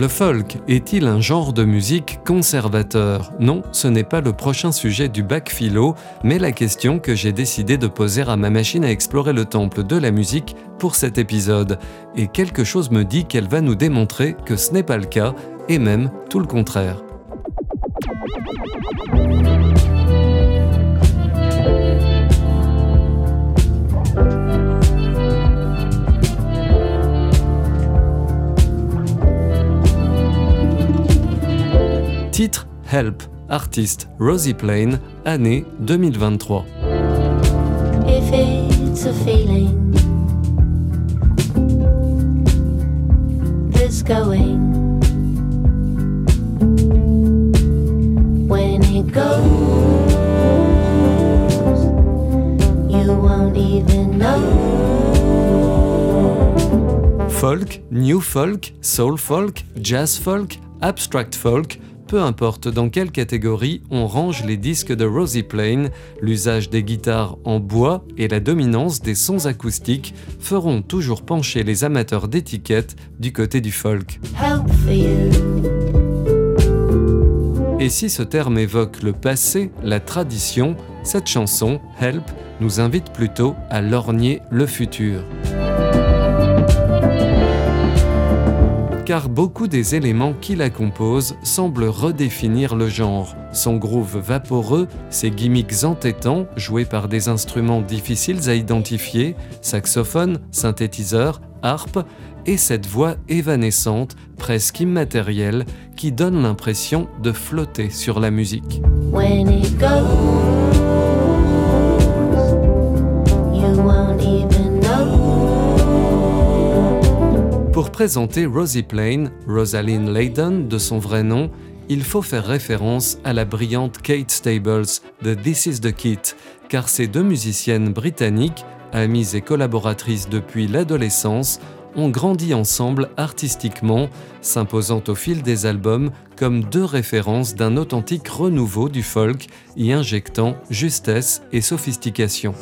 Le folk est-il un genre de musique conservateur? Non, ce n'est pas le prochain sujet du bac philo, mais la question que j'ai décidé de poser à ma machine à explorer le temple de la musique pour cet épisode. Et quelque chose me dit qu'elle va nous démontrer que ce n'est pas le cas, et même tout le contraire. Titre Help, artiste Rosie Plain, année 2023. If it's a feeling that's going when it goes, you won't even know. Folk, new folk, soul folk, jazz folk, abstract folk, peu importe dans quelle catégorie on range les disques de Rosie Plain, l'usage des guitares en bois et la dominance des sons acoustiques feront toujours pencher les amateurs d'étiquettes du côté du folk. Et si ce terme évoque le passé, la tradition, cette chanson, Help, nous invite plutôt à lorgner le futur. Car beaucoup des éléments qui la composent semblent redéfinir le genre. Son groove vaporeux, ses gimmicks entêtants, joués par des instruments difficiles à identifier, saxophone, synthétiseur, harpe, et cette voix évanescente, presque immatérielle, qui donne l'impression de flotter sur la musique. Présenter Rosie Plain, Rosaline Layden de son vrai nom, il faut faire référence à la brillante Kate Stables de This Is the Kit, car ces deux musiciennes britanniques, amies et collaboratrices depuis l'adolescence, ont grandi ensemble artistiquement, s'imposant au fil des albums comme deux références d'un authentique renouveau du folk, y injectant justesse et sophistication.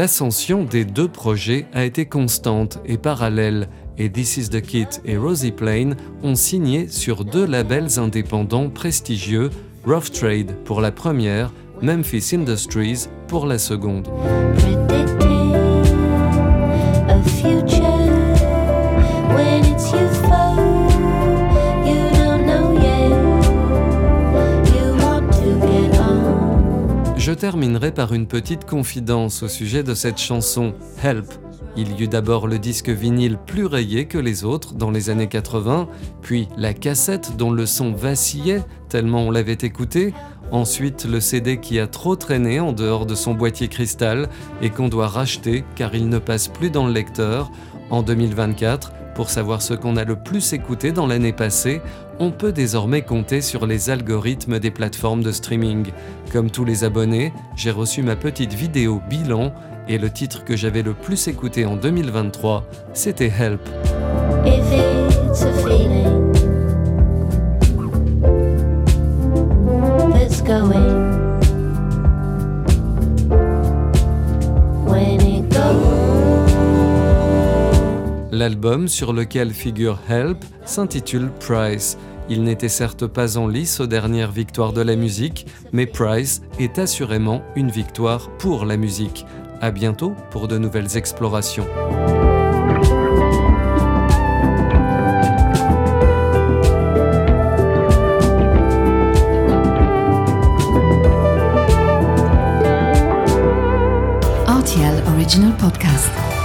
L'ascension des deux projets a été constante et parallèle, et This Is the Kit et Rosie Plain ont signé sur deux labels indépendants prestigieux, Rough Trade pour la première, Memphis Industries pour la seconde. Predicting a future when it's youthful. Je terminerai par une petite confidence au sujet de cette chanson, Help. Il y eut d'abord le disque vinyle plus rayé que les autres dans les années 80, puis la cassette dont le son vacillait tellement on l'avait écouté, ensuite le CD qui a trop traîné en dehors de son boîtier cristal et qu'on doit racheter car il ne passe plus dans le lecteur. En 2024, pour savoir ce qu'on a le plus écouté dans l'année passée, on peut désormais compter sur les algorithmes des plateformes de streaming. Comme tous les abonnés, j'ai reçu ma petite vidéo bilan et le titre que j'avais le plus écouté en 2023, c'était Help. L'album sur lequel figure Help s'intitule Price. Il n'était certes pas en lice aux dernières victoires de la musique, mais Price est assurément une victoire pour la musique. À bientôt pour de nouvelles explorations. Original Podcast.